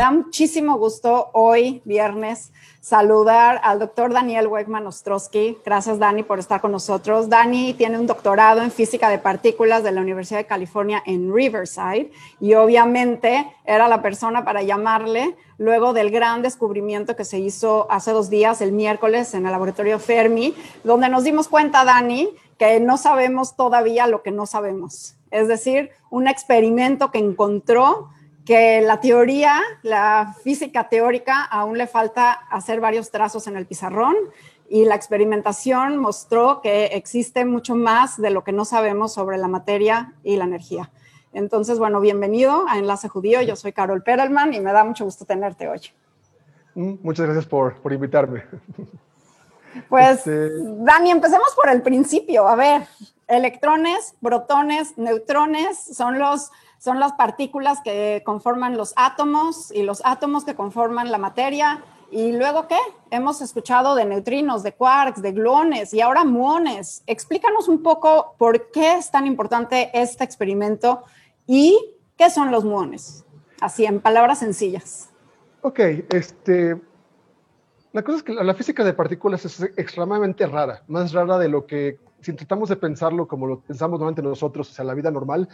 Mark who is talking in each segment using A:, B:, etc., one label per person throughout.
A: da muchísimo gusto hoy, viernes, saludar al doctor Daniel Wegman Ostrowski. Gracias, Dani, por estar con nosotros. Dani tiene un doctorado en física de partículas de la Universidad de California en Riverside y obviamente era la persona para llamarle luego del gran descubrimiento que se hizo hace dos días, el miércoles, en el laboratorio Fermi, donde nos dimos cuenta, Dani, que no sabemos todavía lo que no sabemos. Es decir, un experimento que encontró que la teoría, la física teórica, aún le falta hacer varios trazos en el pizarrón y la experimentación mostró que existe mucho más de lo que no sabemos sobre la materia y la energía. Entonces, bueno, bienvenido a Enlace Judío. Yo soy Carol Perelman y me da mucho gusto tenerte hoy.
B: Mm, muchas gracias por, por invitarme.
A: Pues, este, Dani, empecemos por el principio. A ver, electrones, protones, neutrones son los son las partículas que conforman los átomos y los átomos que conforman la materia. ¿Y luego qué? Hemos escuchado de neutrinos, de quarks, de gluones y ahora muones. Explícanos un poco por qué es tan importante este experimento y qué son los muones. Así, en palabras sencillas.
B: Ok, este, la cosa es que la física de partículas es extremadamente rara, más rara de lo que si tratamos de pensarlo como lo pensamos normalmente nosotros, o sea, la vida normal,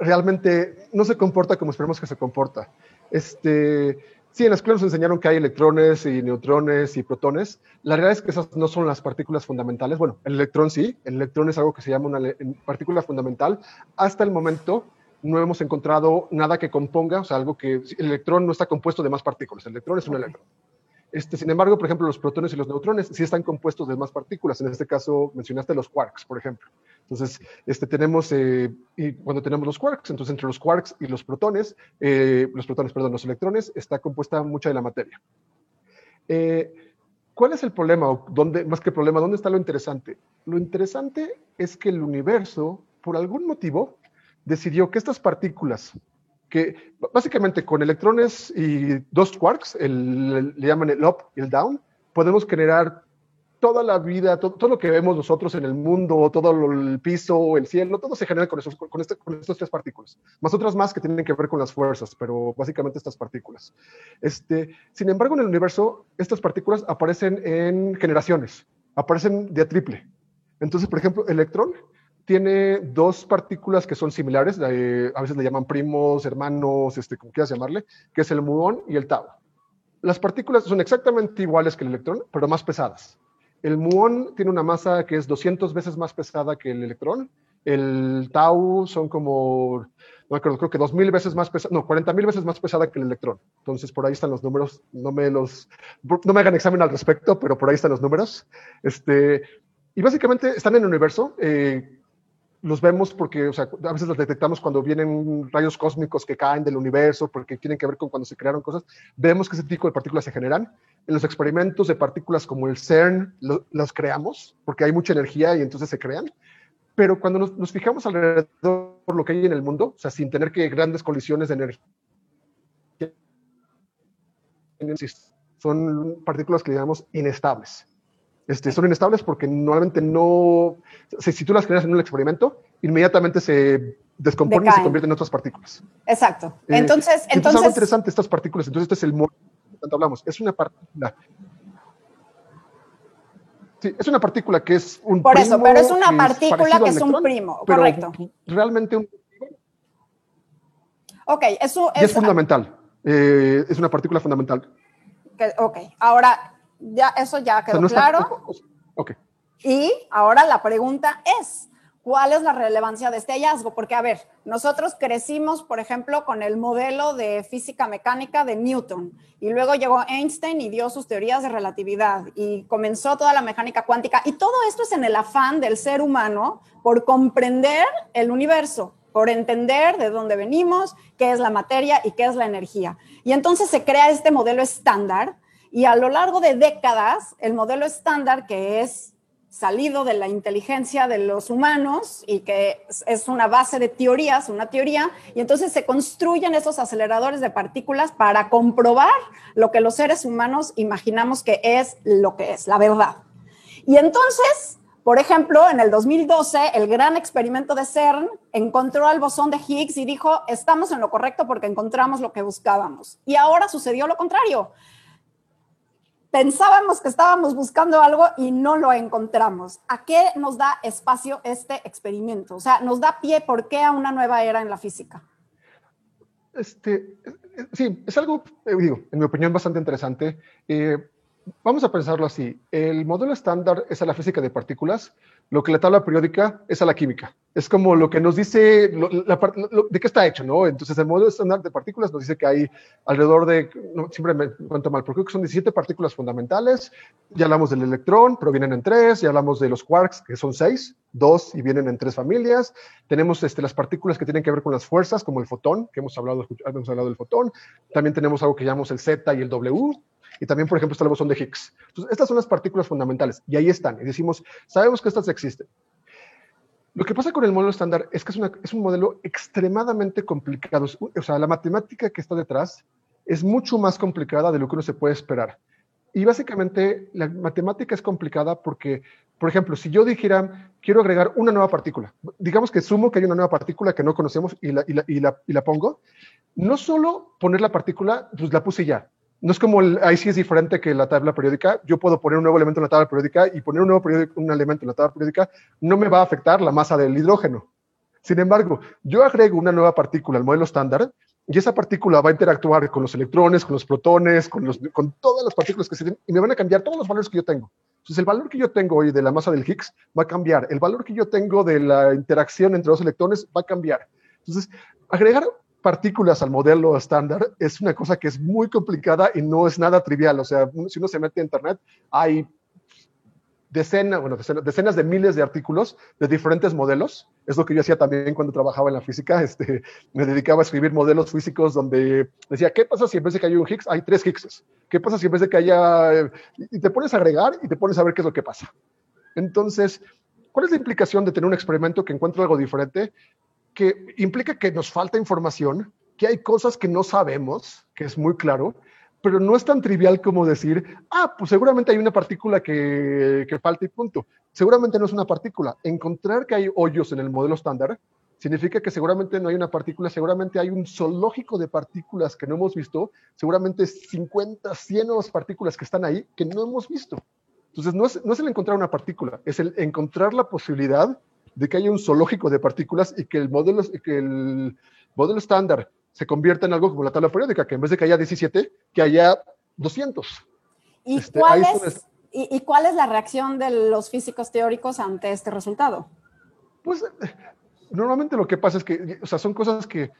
B: realmente no se comporta como esperamos que se comporta. Este, sí, en la escuela nos enseñaron que hay electrones y neutrones y protones. La realidad es que esas no son las partículas fundamentales. Bueno, el electrón sí, el electrón es algo que se llama una partícula fundamental. Hasta el momento no hemos encontrado nada que componga, o sea, algo que el electrón no está compuesto de más partículas. El electrón es un electrón. Este, sin embargo, por ejemplo, los protones y los neutrones sí están compuestos de más partículas. En este caso, mencionaste los quarks, por ejemplo. Entonces, este, tenemos, eh, y cuando tenemos los quarks, entonces entre los quarks y los protones, eh, los protones, perdón, los electrones, está compuesta mucha de la materia. Eh, ¿Cuál es el problema? O dónde, más que problema, ¿dónde está lo interesante? Lo interesante es que el universo, por algún motivo, decidió que estas partículas que básicamente con electrones y dos quarks, el, le llaman el up y el down, podemos generar toda la vida, todo, lo que vemos nosotros en el mundo, todo el piso, el cielo, todo se genera con, esos, con, este, con estas tres partículas, más otras más que tienen que ver con las fuerzas, pero básicamente estas partículas. Este, sin embargo, en el universo, estas partículas aparecen en generaciones, aparecen de triple. Entonces, por ejemplo, el electrón tiene dos partículas que son similares, a veces le llaman primos, hermanos, este, como quieras llamarle, que es el muón y el tau. Las partículas son exactamente iguales que el electrón, pero más pesadas. El muón tiene una masa que es 200 veces más pesada que el electrón. El tau son como, no creo, creo que 2.000 veces más pesada, no, 40.000 veces más pesada que el electrón. Entonces, por ahí están los números. No me, los, no me hagan examen al respecto, pero por ahí están los números. Este, y básicamente están en el universo. Eh, los vemos porque, o sea, a veces los detectamos cuando vienen rayos cósmicos que caen del universo, porque tienen que ver con cuando se crearon cosas. Vemos que ese tipo de partículas se generan. En los experimentos de partículas como el CERN los creamos, porque hay mucha energía y entonces se crean. Pero cuando nos, fijamos alrededor por lo que hay en el mundo, o sea, sin tener que grandes colisiones de energía, son partículas que llamamos inestables. Este, son inestables porque normalmente no, si, tú las creas en un experimento, inmediatamente se descomponen y se convierten en otras partículas.
A: Exacto. Eh, entonces, entonces,
B: entonces... Es algo interesante estas partículas. Entonces, este es el modo tanto hablamos. Es una partícula. Sí, es una partícula que es un
A: Por eso, pero es una partícula que es un primo, correcto.
B: Realmente un...
A: Ok, eso
B: es... es fundamental. Eh, es una partícula fundamental.
A: ok, ahora ya eso ya quedó claro. Y ahora la pregunta es, ¿cuál es la relevancia de este hallazgo? Porque, a ver, nosotros crecimos, por ejemplo, con el modelo de física mecánica de Newton, y luego llegó Einstein y dio sus teorías de relatividad, y comenzó toda la mecánica cuántica, y todo esto es en el afán del ser humano por comprender el universo, por entender de dónde venimos, qué es la materia y qué es la energía. Y entonces se crea este modelo estándar y a lo largo de décadas, el modelo estándar que es salido de la inteligencia de los humanos y que es una base de teorías, una teoría, y entonces se construyen esos aceleradores de partículas para comprobar lo que los seres humanos imaginamos que es lo que es, la verdad. Y entonces Por ejemplo, en el 2012, el gran experimento de CERN encontró al bosón de Higgs y dijo, estamos en lo correcto porque encontramos lo que buscábamos. Y ahora sucedió lo contrario. Pensábamos que estábamos buscando algo y no lo encontramos. ¿A qué nos da espacio este experimento? O sea, nos da pie, ¿por qué a una nueva era en la física?
B: Este, sí, es algo, eh, digo, en mi opinión, bastante interesante. Eh, vamos a pensarlo así. El modelo estándar es a la física de partículas, lo que la tabla periódica es a la química. Es como lo que nos dice de qué está hecho, ¿no? Entonces, el modelo estándar de partículas nos dice que hay alrededor de, siempre me cuento mal, porque son 17 partículas fundamentales. Ya hablamos del electrón, pero vienen en tres. Ya hablamos de los quarks, que son seis, dos y vienen en tres familias. Tenemos este, las partículas que tienen que ver con las fuerzas, como el fotón, que hemos hablado, hemos hablado del fotón. También tenemos algo que llamamos el Z y el W, y también, por ejemplo, está el bosón de Higgs. Entonces, estas son las partículas fundamentales y ahí están. Y decimos, sabemos que estas existen. Lo que pasa con el modelo estándar es que es, un modelo extremadamente complicado. O sea, la matemática que está detrás es mucho más complicada de lo que uno se puede esperar. Y básicamente la matemática es complicada porque, por ejemplo, si yo dijera, quiero agregar una nueva partícula, digamos que sumo que hay una nueva partícula que no conocemos y la, y la pongo, no solo poner la partícula, pues la puse ya no es como el, ahí sí es diferente que la tabla periódica. Yo puedo poner un nuevo elemento en la tabla periódica y poner un nuevo un elemento en la tabla periódica no me va a afectar la masa del hidrógeno. Sin embargo, yo agrego una nueva partícula al modelo estándar y esa partícula va a interactuar con los electrones, con los protones, con, los, con todas las partículas que se tienen y me van a cambiar todos los valores que yo tengo. Entonces, el valor que yo tengo hoy de la masa del Higgs va a cambiar. El valor que yo tengo de la interacción entre los electrones va a cambiar. Entonces, agregar partículas al modelo estándar es una cosa que es muy complicada y no es nada trivial. O sea, si uno se mete a Internet, hay decenas, decenas, de miles de artículos de diferentes modelos. Es lo que yo hacía también cuando trabajaba en la física. Este, me dedicaba a escribir modelos físicos donde decía, ¿qué pasa si en vez de que haya un Higgs hay tres Higgses? ¿Qué pasa si en vez de que haya... Y te pones a agregar y te pones a ver qué es lo que pasa. Entonces, ¿cuál es la implicación de tener un experimento que encuentra algo diferente? Que implica que nos falta información, que hay cosas que no sabemos, que es muy claro, pero no es tan trivial como decir, ah, pues seguramente hay una partícula que, que falta y punto. Seguramente no es una partícula. Encontrar que hay hoyos en el modelo estándar significa que seguramente no hay una partícula, seguramente hay un zoológico de partículas que no hemos visto, seguramente 50, 100 nuevas partículas que están ahí que no hemos visto. Entonces, no es, no es el encontrar una partícula, es el encontrar la posibilidad de que haya un zoológico de partículas y que el modelo, que el modelo estándar se convierta en algo como la tabla periódica, que en vez de que haya 17, que haya 200.
A: ¿Y, este, cuál, es, y, cuál es la reacción de los físicos teóricos ante este resultado?
B: Pues normalmente lo que pasa es que, o sea, son cosas que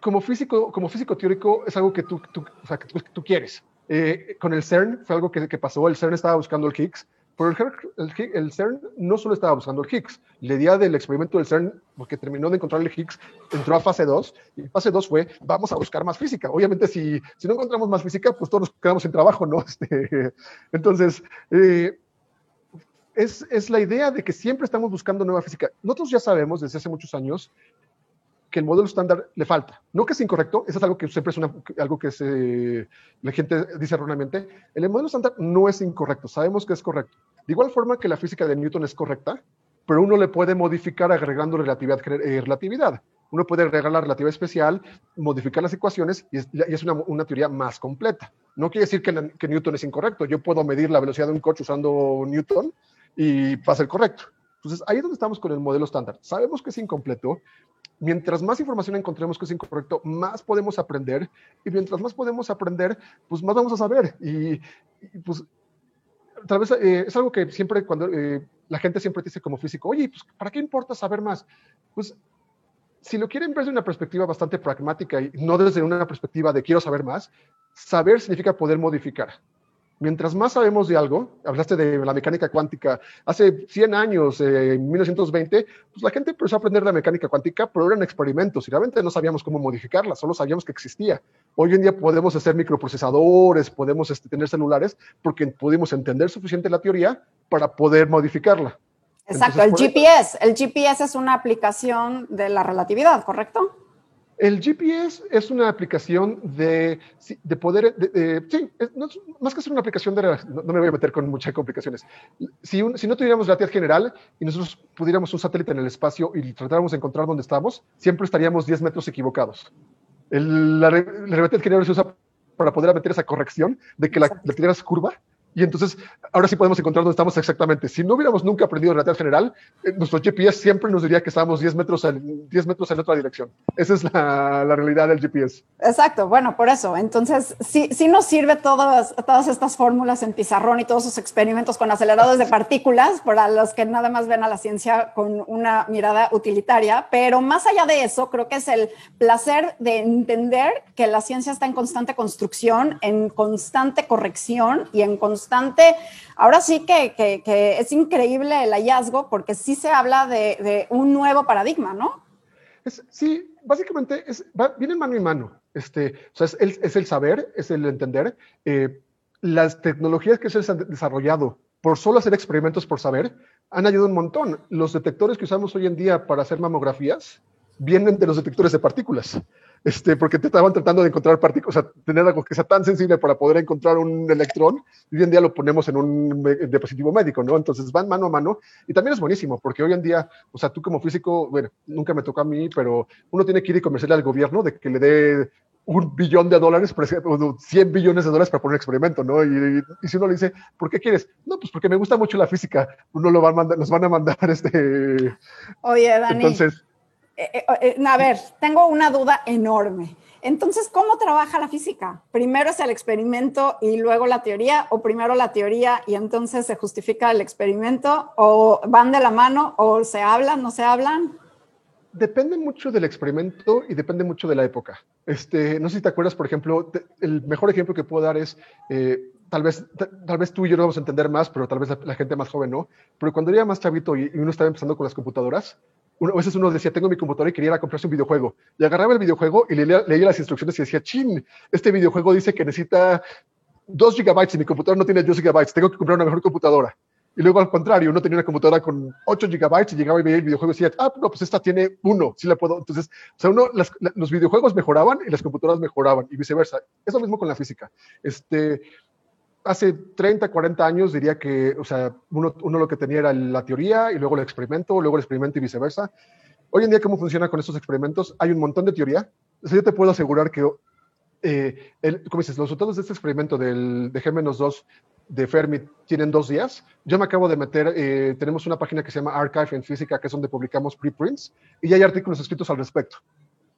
B: como físico, como físico teórico es algo que tú, tú, o sea, que tú, quieres. Eh, con el CERN fue algo que, que, pasó, el CERN estaba buscando el Higgs pero el, CERN no solo estaba buscando el Higgs. La idea del experimento del CERN, porque terminó de encontrar el Higgs, entró a fase 2. Y fase 2 fue, vamos a buscar más física. Obviamente, si, si no encontramos más física, pues todos nos quedamos sin trabajo, ¿no? Este, entonces, eh, es, es, la idea de que siempre estamos buscando nueva física. Nosotros ya sabemos desde hace muchos años que el modelo estándar le falta. No que es incorrecto, eso es algo que siempre es algo que la gente dice erróneamente. El modelo estándar no es incorrecto, sabemos que es correcto. De igual forma que la física de Newton es correcta, pero uno le puede modificar agregando relatividad. Eh, relatividad. Uno puede agregar la relatividad especial, modificar las ecuaciones y es, una, una, teoría más completa. No quiere decir que, que Newton es incorrecto. Yo puedo medir la velocidad de un coche usando Newton y va a ser correcto. Entonces, ahí es donde estamos con el modelo estándar. Sabemos que es incompleto, mientras más información encontremos que es incorrecto, más podemos aprender y mientras más podemos aprender, pues más vamos a saber. Y, pues tal vez eh, es algo que siempre cuando eh, la gente siempre dice como físico, oye, pues ¿para qué importa saber más? Pues si lo quieren ver desde una perspectiva bastante pragmática y no desde una perspectiva de quiero saber más, saber significa poder modificar mientras más sabemos de algo, hablaste de la mecánica cuántica, hace 100 años, eh, en 1920, pues la gente empezó a aprender la mecánica cuántica, pero eran experimentos y realmente no sabíamos cómo modificarla, solo sabíamos que existía. Hoy en día podemos hacer microprocesadores, podemos este, tener celulares, porque pudimos entender suficiente la teoría para poder modificarla.
A: Exacto, el GPS, el GPS es una aplicación de la relatividad, ¿correcto?
B: El GPS es una aplicación de, de poder, sí, más que ser una aplicación de, no, me voy a meter con muchas complicaciones. Si, si no tuviéramos relatividad general y nosotros pudiéramos un satélite en el espacio y tratáramos de encontrar dónde estamos, siempre estaríamos 10 metros equivocados. El, la, la general se usa para poder meter esa corrección de que la, la Tierra es curva y entonces, ahora sí podemos encontrar dónde estamos exactamente. Si no hubiéramos nunca aprendido relatividad general, eh, nuestro GPS siempre nos diría que estábamos 10 metros, en, 10 metros en otra dirección. Esa es la, la, realidad del GPS.
A: Exacto, bueno, por eso. Entonces, sí, sí nos sirve todas, todas estas fórmulas en pizarrón y todos esos experimentos con aceleradores de partículas para los que nada más ven a la ciencia con una mirada utilitaria. Pero más allá de eso, creo que es el placer de entender que la ciencia está en constante construcción, en constante corrección y en constante constante. Ahora sí que, que, es increíble el hallazgo porque sí se habla de, de un nuevo paradigma, ¿no?
B: Es, sí, básicamente es, va, viene mano en mano. Este, o sea, es, el, es el saber, es el entender. Eh, las tecnologías que se han desarrollado por solo hacer experimentos por saber han ayudado un montón. Los detectores que usamos hoy en día para hacer mamografías vienen de los detectores de partículas este, porque te estaban tratando de encontrar partículas, o sea, tener algo que sea tan sensible para poder encontrar un electrón, y hoy en día lo ponemos en un dispositivo médico, ¿no? Entonces van mano a mano, y también es buenísimo, porque hoy en día, o sea, tú como físico, bueno, nunca me tocó a mí, pero uno tiene que ir y comerciarle al gobierno de que le dé un billón de dólares, por ejemplo, 100 billones de dólares para poner un experimento, ¿no? Y, y, si uno le dice, ¿por qué quieres? No, pues porque me gusta mucho la física, uno lo va a mandar, nos van a mandar este...
A: Oye, Dani. Entonces, eh, eh, eh, a ver, tengo una duda enorme. Entonces, ¿cómo trabaja la física? ¿Primero es el experimento y luego la teoría? ¿O primero la teoría y entonces se justifica el experimento? ¿O van de la mano? ¿O se hablan? ¿No se hablan?
B: Depende mucho del experimento y depende mucho de la época. Este, no sé si te acuerdas, por ejemplo, el mejor ejemplo que puedo dar es, tal, vez, tal vez tú y yo no vamos a entender más, pero tal vez la, gente más joven no. Pero cuando era más chavito y, y uno estaba empezando con las computadoras, a veces uno decía, tengo mi computadora y quería ir a comprarse un videojuego. Y agarraba el videojuego y leía, leía las instrucciones y decía, chin, este videojuego dice que necesita 2 gigabytes y mi computadora no tiene 2 gigabytes, tengo que comprar una mejor computadora. Y luego al contrario, uno tenía una computadora con 8 gigabytes y llegaba y veía el videojuego y decía, ah, no, pues esta tiene uno, sí la puedo. Entonces, o sea, uno, los videojuegos mejoraban y las computadoras mejoraban y viceversa. Es lo mismo con la física. Este, hace 30, 40 años diría que, o sea, uno, lo que tenía era la teoría y luego el experimento, luego el experimento y viceversa. Hoy en día, ¿cómo funciona con estos experimentos? Hay un montón de teoría. O yo te puedo asegurar que, eh, como dices, los resultados de este experimento del, de G-2 de Fermi tienen dos días. Yo me acabo de meter, eh, tenemos una página que se llama Archive en Física, que es donde publicamos preprints, y hay artículos escritos al respecto.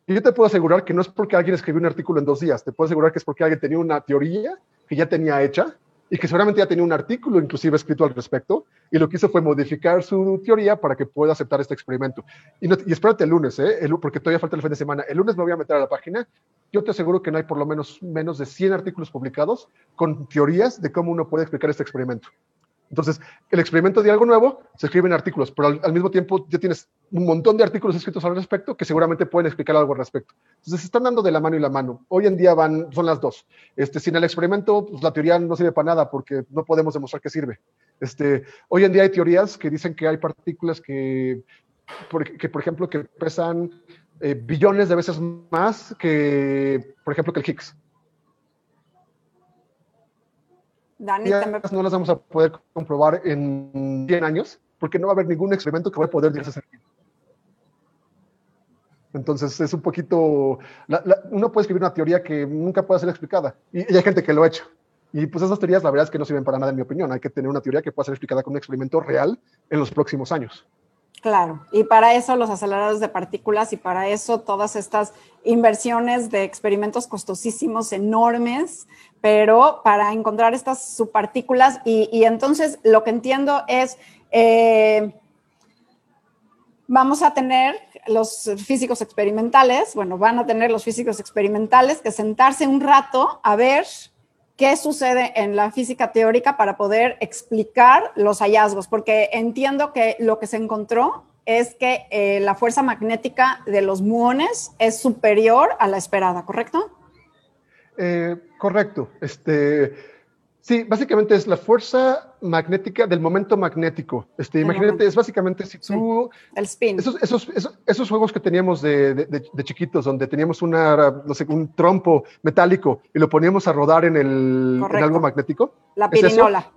B: Y yo te puedo asegurar que no es porque alguien escribió un artículo en dos días, te puedo asegurar que es porque alguien tenía una teoría que ya tenía hecha y que seguramente ya tenía un artículo inclusive escrito al respecto, y lo que hizo fue modificar su teoría para que pueda aceptar este experimento. Y, no, espérate el lunes, ¿eh? El, porque todavía falta el fin de semana. El lunes me voy a meter a la página. Yo te aseguro que no hay por lo menos menos de 100 artículos publicados con teorías de cómo uno puede explicar este experimento. Entonces, el experimento de algo nuevo se escribe en artículos, pero al, mismo tiempo ya tienes un montón de artículos escritos al respecto que seguramente pueden explicar algo al respecto. Entonces, se están dando de la mano y la mano. Hoy en día van, son las dos. Este, sin el experimento, pues, la teoría no sirve para nada porque no podemos demostrar que sirve. Este, hoy en día hay teorías que dicen que hay partículas que, por, que, por ejemplo, que pesan eh, billones de veces más que, por ejemplo, que el Higgs. Dani, no las vamos a poder comprobar en 100 años porque no va a haber ningún experimento que va a poder llegar a ser. Entonces es un poquito, uno puede escribir una teoría que nunca puede ser explicada y, y, hay gente que lo ha hecho. Y pues esas teorías la verdad es que no sirven para nada en mi opinión. Hay que tener una teoría que pueda ser explicada con un experimento real en los próximos años.
A: Claro, y para eso los aceleradores de partículas y para eso todas estas inversiones de experimentos costosísimos, enormes, pero para encontrar estas subpartículas y, y entonces lo que entiendo es, eh, vamos a tener los físicos experimentales, bueno, van a tener los físicos experimentales que sentarse un rato a ver qué sucede en la física teórica para poder explicar los hallazgos, porque entiendo que lo que se encontró es que eh, la fuerza magnética de los muones es superior a la esperada, ¿correcto?
B: Eh, correcto. Este, Sí, básicamente es la fuerza magnética del momento magnético. Este, imagínate, es básicamente si tú...
A: El spin.
B: Esos, esos, esos, juegos que teníamos de, de, chiquitos, donde teníamos una, no sé, un trompo metálico y lo poníamos a rodar en, el, en algo magnético.
A: La pirinola.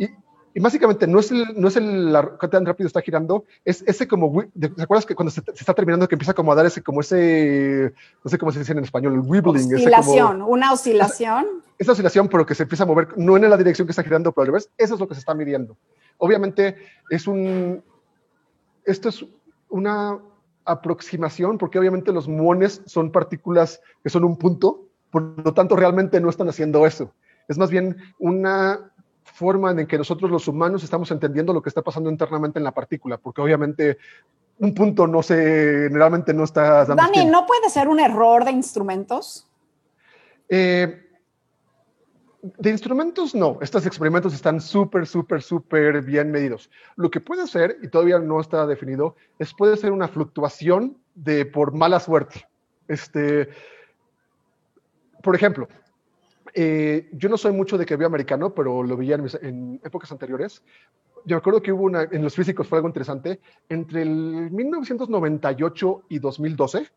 B: Y básicamente no es el, no es el, la, tan rápido está girando, es ese como, ¿te acuerdas que cuando se, está terminando que empieza como a dar ese, como ese, no sé cómo se dice en español, el wibbling?
A: Oscilación, una oscilación.
B: Esa, oscilación, pero que se empieza a mover, no en la dirección que está girando, pero al revés, eso es lo que se está midiendo. Obviamente es un, esto es una aproximación, porque obviamente los muones son partículas que son un punto, por lo tanto realmente no están haciendo eso. Es más bien una forma en que nosotros los humanos estamos entendiendo lo que está pasando internamente en la partícula, porque obviamente un punto no se, generalmente no está...
A: Dani, ¿no puede ser un error de instrumentos?
B: Eh, de instrumentos no, estos experimentos están súper, súper, súper bien medidos. Lo que puede ser, y todavía no está definido, es puede ser una fluctuación de por mala suerte. Este, por ejemplo, eh, yo no soy mucho de que veo americano, pero lo veía en, épocas anteriores. Yo me acuerdo que hubo una, en los físicos fue algo interesante, entre el 1998 y 2012,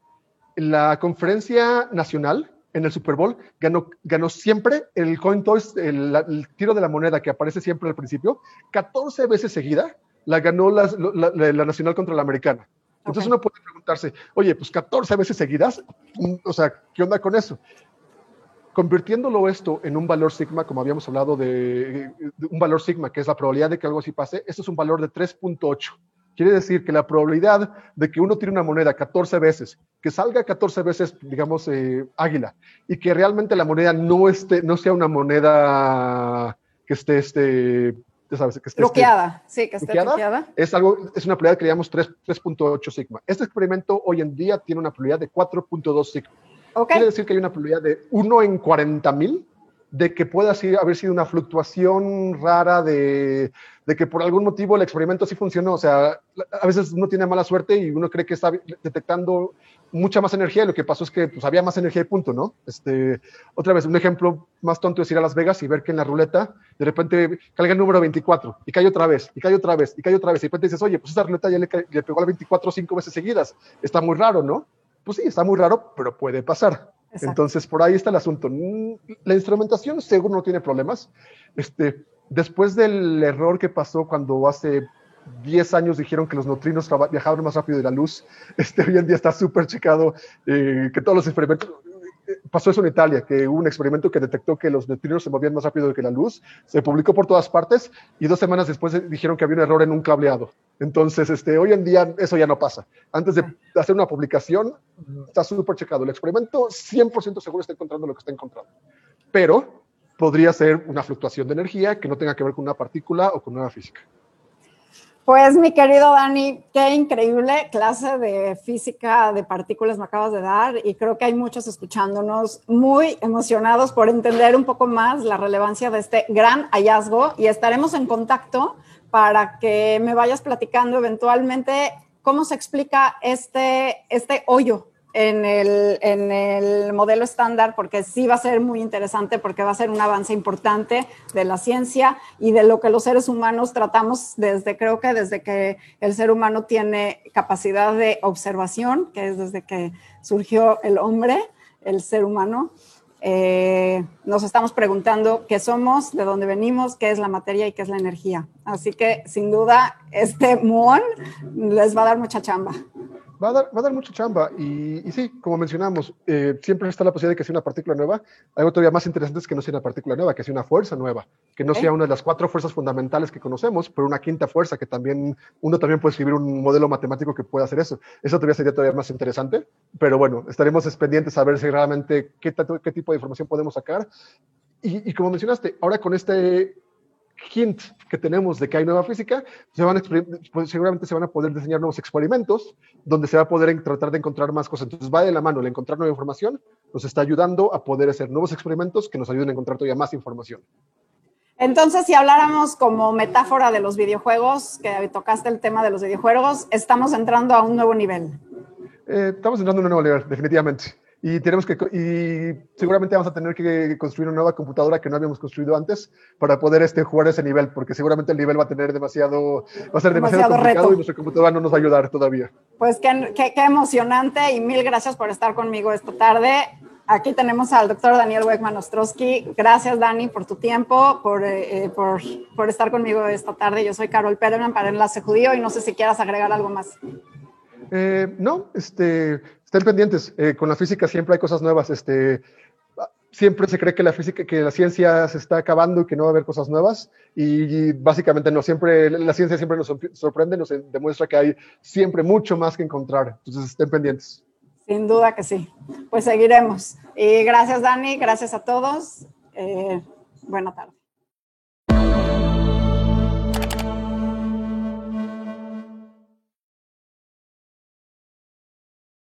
B: la conferencia nacional en el Super Bowl ganó, ganó siempre el coin toss, el, tiro de la moneda que aparece siempre al principio, 14 veces seguida, la ganó la, la, nacional contra la americana. Entonces uno puede preguntarse, oye, pues 14 veces seguidas, mm, o sea, ¿qué onda con eso? Convirtiéndolo esto en un valor sigma, como habíamos hablado de, un valor sigma, que es la probabilidad de que algo así pase, esto es un valor de 3.8. Quiere decir que la probabilidad de que uno tire una moneda 14 veces, que salga 14 veces, digamos, eh, águila, y que realmente la moneda no, esté, no sea una moneda que esté, este, sabes, que esté
A: bloqueada, sí, que esté bloqueada,
B: Es, algo, es una probabilidad que llamamos 3.8 sigma. Este experimento hoy en día tiene una probabilidad de 4.2 sigma. Quiere decir que hay una probabilidad de 1 en 40 mil de que pueda haber sido una fluctuación rara de, de, que por algún motivo el experimento sí funcionó. O sea, a veces uno tiene mala suerte y uno cree que está detectando mucha más energía y lo que pasó es que pues, había más energía y punto, ¿no? Este, otra vez, un ejemplo más tonto es ir a Las Vegas y ver que en la ruleta de repente caiga el número 24 y cae otra vez, y cae otra vez, y cae otra vez. Y de repente dices, oye, pues esa ruleta ya le, le pegó al 24 cinco veces seguidas. Está muy raro, ¿no? Pues sí, está muy raro, pero puede pasar. Entonces, por ahí está el asunto. La instrumentación seguro no tiene problemas. Este, después del error que pasó cuando hace 10 años dijeron que los neutrinos viajaban más rápido de la luz, este, hoy en día está súper checado eh, que todos los experimentos, pasó eso en Italia, que hubo un experimento que detectó que los neutrinos se movían más rápido que la luz, se publicó por todas partes y dos semanas después dijeron que había un error en un cableado. Entonces, este, hoy en día eso ya no pasa. Antes de hacer una publicación, está súper checado. El experimento 100% seguro está encontrando lo que está encontrando. Pero podría ser una fluctuación de energía que no tenga que ver con una partícula o con una física.
A: Pues mi querido Dani, qué increíble clase de física de partículas me acabas de dar y creo que hay muchos escuchándonos muy emocionados por entender un poco más la relevancia de este gran hallazgo y estaremos en contacto para que me vayas platicando eventualmente cómo se explica este, este hoyo en el, en el modelo estándar, porque sí va a ser muy interesante, porque va a ser un avance importante de la ciencia y de lo que los seres humanos tratamos desde, creo que desde que el ser humano tiene capacidad de observación, que es desde que surgió el hombre, el ser humano. Eh, nos estamos preguntando qué somos, de dónde venimos, qué es la materia y qué es la energía. Así que sin duda este muón les va a dar mucha chamba
B: va a dar, va a dar mucha chamba. Y, y sí, como mencionamos, eh, siempre está la posibilidad de que sea una partícula nueva. Algo todavía más interesante es que no sea una partícula nueva, que sea una fuerza nueva, que no sea una de las cuatro fuerzas fundamentales que conocemos, pero una quinta fuerza que también, uno también puede escribir un modelo matemático que pueda hacer eso. Eso todavía sería todavía más interesante, pero bueno, estaremos pendientes a ver si realmente qué, qué tipo de información podemos sacar. Y, y como mencionaste, ahora con este hint que tenemos de que hay nueva física, se van pues, seguramente se van a poder diseñar nuevos experimentos donde se va a poder tratar de encontrar más cosas. Entonces va de la mano el encontrar nueva información, nos está ayudando a poder hacer nuevos experimentos que nos ayuden a encontrar todavía más información.
A: Entonces, si habláramos como metáfora de los videojuegos, que tocaste el tema de los videojuegos, estamos entrando a un nuevo nivel.
B: Eh, estamos entrando a un nuevo nivel, definitivamente. Y tenemos que y seguramente vamos a tener que construir una nueva computadora que no habíamos construido antes para poder este, jugar ese nivel, porque seguramente el nivel va a tener demasiado, va a ser demasiado, complicado y nuestra computadora no nos va a ayudar todavía.
A: Pues qué, qué, qué emocionante y mil gracias por estar conmigo esta tarde. Aquí tenemos al doctor Daniel Weckman Ostrowski. Gracias, Dani, por tu tiempo, por, eh, eh, por, por, estar conmigo esta tarde. Yo soy Carol Perelman para Enlace Judío y no sé si quieras agregar algo más.
B: Eh, no, este, estén pendientes. Eh, con la física siempre hay cosas nuevas. Este, siempre se cree que la física, que la ciencia se está acabando y que no va a haber cosas nuevas. Y, básicamente no, siempre la ciencia siempre nos sorprende, nos demuestra que hay siempre mucho más que encontrar. Entonces estén pendientes.
A: Sin duda que sí. Pues seguiremos. Y gracias, Dani. Gracias a todos. Eh, buena tarde.